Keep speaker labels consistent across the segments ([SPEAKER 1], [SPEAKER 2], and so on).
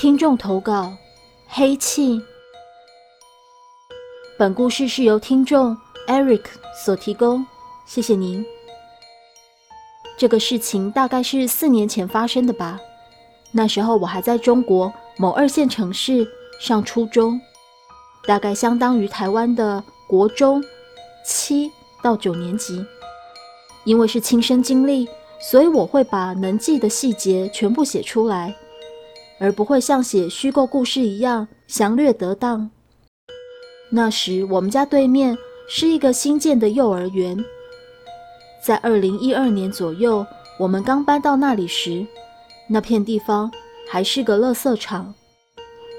[SPEAKER 1] 听众投稿：黑气。本故事是由听众 Eric 所提供，谢谢您。这个事情大概是四年前发生的吧。那时候我还在中国某二线城市上初中，大概相当于台湾的国中七到九年级。因为是亲身经历，所以我会把能记的细节全部写出来。而不会像写虚构故事一样详略得当。那时我们家对面是一个新建的幼儿园，在二零一二年左右，我们刚搬到那里时，那片地方还是个垃圾场。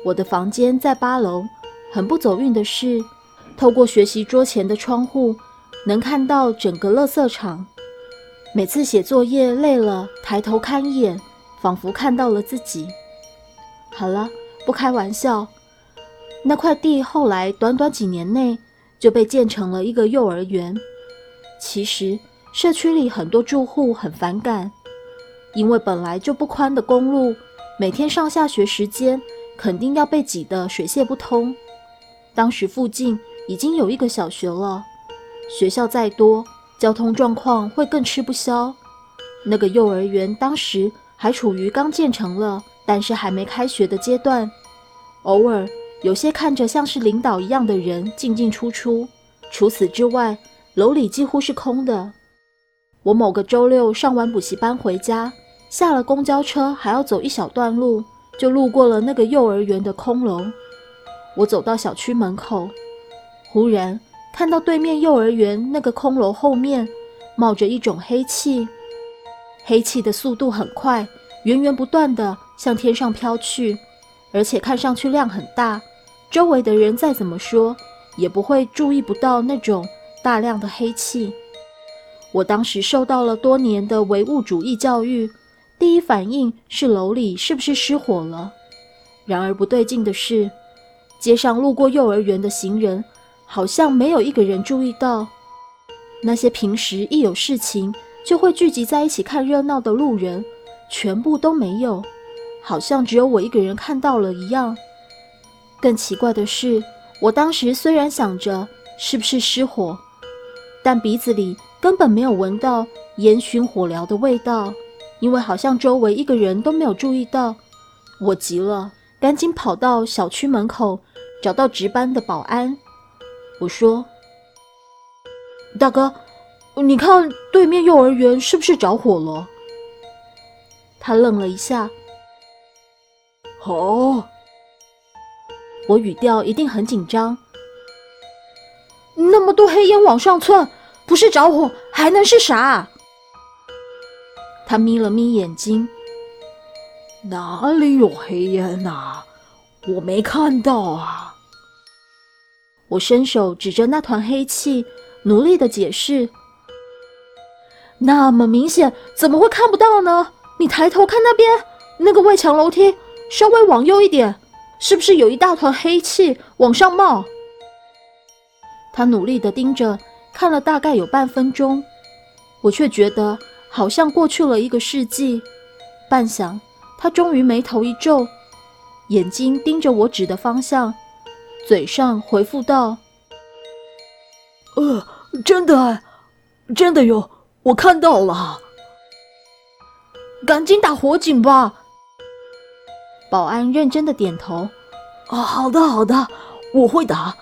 [SPEAKER 1] 我的房间在八楼，很不走运的是，透过学习桌前的窗户，能看到整个垃圾场。每次写作业累了，抬头看一眼，仿佛看到了自己。好了，不开玩笑。那块地后来短短几年内就被建成了一个幼儿园。其实社区里很多住户很反感，因为本来就不宽的公路，每天上下学时间肯定要被挤得水泄不通。当时附近已经有一个小学了，学校再多，交通状况会更吃不消。那个幼儿园当时还处于刚建成了。但是还没开学的阶段，偶尔有些看着像是领导一样的人进进出出。除此之外，楼里几乎是空的。我某个周六上完补习班回家，下了公交车还要走一小段路，就路过了那个幼儿园的空楼。我走到小区门口，忽然看到对面幼儿园那个空楼后面冒着一种黑气，黑气的速度很快，源源不断的。向天上飘去，而且看上去量很大，周围的人再怎么说也不会注意不到那种大量的黑气。我当时受到了多年的唯物主义教育，第一反应是楼里是不是失火了？然而不对劲的是，街上路过幼儿园的行人好像没有一个人注意到，那些平时一有事情就会聚集在一起看热闹的路人，全部都没有。好像只有我一个人看到了一样。更奇怪的是，我当时虽然想着是不是失火，但鼻子里根本没有闻到烟熏火燎的味道，因为好像周围一个人都没有注意到。我急了，赶紧跑到小区门口，找到值班的保安。我说：“大哥，你看对面幼儿园是不是着火了？”他愣了一下。
[SPEAKER 2] 哦，
[SPEAKER 1] 我语调一定很紧张。那么多黑烟往上窜，不是着火还能是啥？他眯了眯眼睛，
[SPEAKER 2] 哪里有黑烟呐？我没看到啊。
[SPEAKER 1] 我伸手指着那团黑气，努力的解释。那么明显，怎么会看不到呢？你抬头看那边，那个外墙楼梯。稍微往右一点，是不是有一大团黑气往上冒？他努力地盯着看了大概有半分钟，我却觉得好像过去了一个世纪。半晌，他终于眉头一皱，眼睛盯着我指的方向，嘴上回复道：“
[SPEAKER 2] 呃，真的，真的有，我看到了。
[SPEAKER 1] 赶紧打火警吧。”保安认真的点头，
[SPEAKER 2] 哦，好的好的，我会打。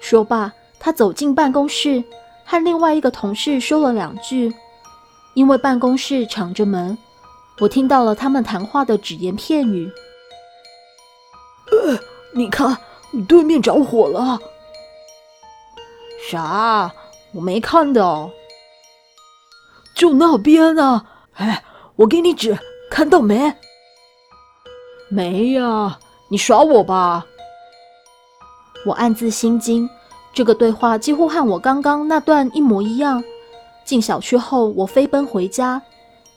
[SPEAKER 1] 说罢，他走进办公室，和另外一个同事说了两句。因为办公室敞着门，我听到了他们谈话的只言片语。
[SPEAKER 2] 呃，你看，对面着火了。
[SPEAKER 1] 啥？我没看到。
[SPEAKER 2] 就那边呢。哎，我给你指，看到没？
[SPEAKER 1] 没呀，你耍我吧！我暗自心惊，这个对话几乎和我刚刚那段一模一样。进小区后，我飞奔回家，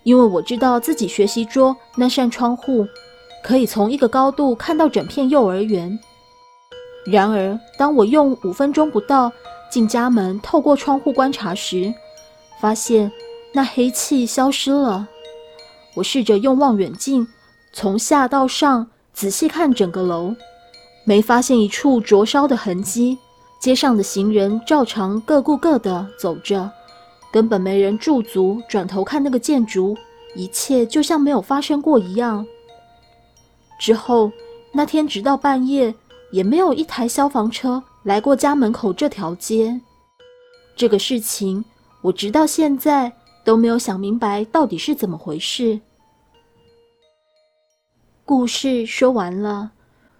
[SPEAKER 1] 因为我知道自己学习桌那扇窗户可以从一个高度看到整片幼儿园。然而，当我用五分钟不到进家门，透过窗户观察时，发现那黑气消失了。我试着用望远镜。从下到上仔细看整个楼，没发现一处灼烧的痕迹。街上的行人照常各顾各的走着，根本没人驻足转头看那个建筑，一切就像没有发生过一样。之后那天直到半夜，也没有一台消防车来过家门口这条街。这个事情，我直到现在都没有想明白到底是怎么回事。故事说完了。